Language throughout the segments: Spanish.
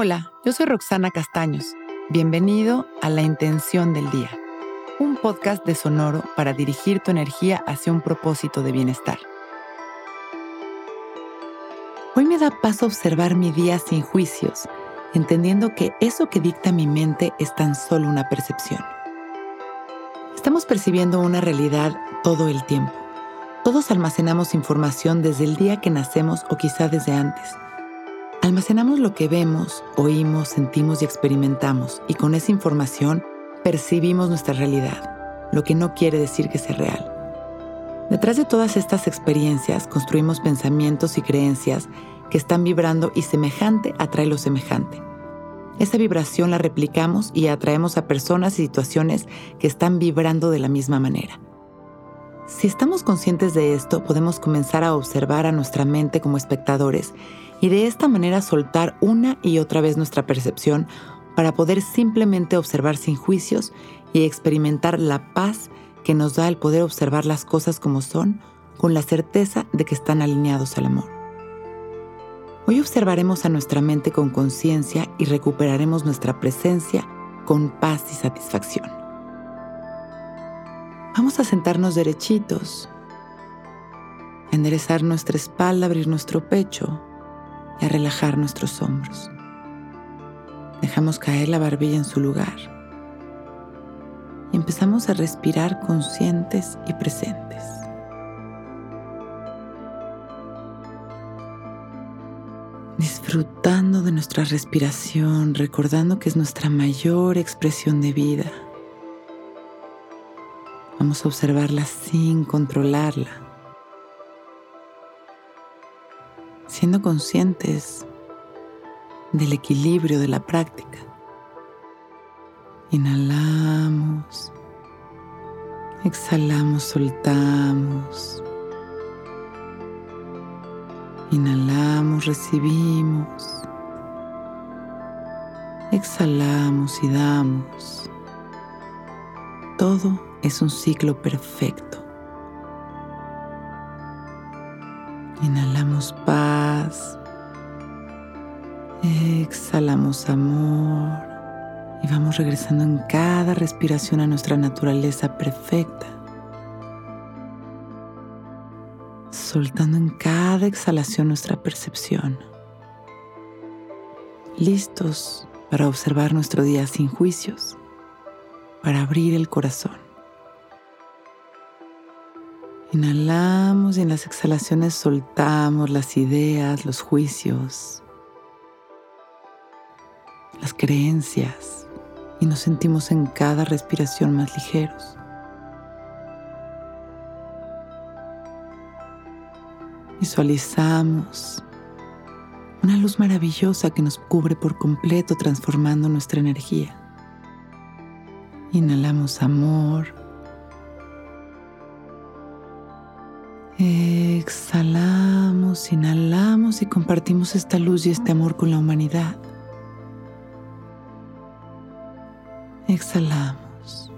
Hola, yo soy Roxana Castaños. Bienvenido a La Intención del Día, un podcast de Sonoro para dirigir tu energía hacia un propósito de bienestar. Hoy me da paso observar mi día sin juicios, entendiendo que eso que dicta mi mente es tan solo una percepción. Estamos percibiendo una realidad todo el tiempo. Todos almacenamos información desde el día que nacemos o quizá desde antes. Almacenamos lo que vemos, oímos, sentimos y experimentamos y con esa información percibimos nuestra realidad, lo que no quiere decir que sea real. Detrás de todas estas experiencias construimos pensamientos y creencias que están vibrando y semejante atrae lo semejante. Esa vibración la replicamos y atraemos a personas y situaciones que están vibrando de la misma manera. Si estamos conscientes de esto, podemos comenzar a observar a nuestra mente como espectadores y de esta manera soltar una y otra vez nuestra percepción para poder simplemente observar sin juicios y experimentar la paz que nos da el poder observar las cosas como son con la certeza de que están alineados al amor. Hoy observaremos a nuestra mente con conciencia y recuperaremos nuestra presencia con paz y satisfacción. Vamos a sentarnos derechitos, enderezar nuestra espalda, abrir nuestro pecho y a relajar nuestros hombros. Dejamos caer la barbilla en su lugar y empezamos a respirar conscientes y presentes. Disfrutando de nuestra respiración, recordando que es nuestra mayor expresión de vida. Vamos a observarla sin controlarla siendo conscientes del equilibrio de la práctica. Inhalamos, exhalamos, soltamos. Inhalamos, recibimos. Exhalamos y damos. Todo es un ciclo perfecto. Inhalamos paz. Exhalamos amor. Y vamos regresando en cada respiración a nuestra naturaleza perfecta. Soltando en cada exhalación nuestra percepción. Listos para observar nuestro día sin juicios. Para abrir el corazón. Inhalamos y en las exhalaciones soltamos las ideas, los juicios, las creencias y nos sentimos en cada respiración más ligeros. Visualizamos una luz maravillosa que nos cubre por completo transformando nuestra energía. Inhalamos amor Exhalamos, inhalamos y compartimos esta luz y este amor con la humanidad. Exhalamos.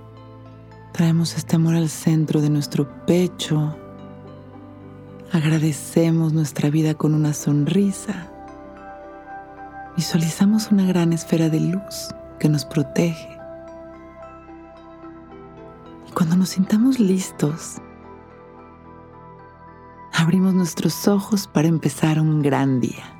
Traemos este amor al centro de nuestro pecho. Agradecemos nuestra vida con una sonrisa. Visualizamos una gran esfera de luz que nos protege. Y cuando nos sintamos listos, abrimos nuestros ojos para empezar un gran día.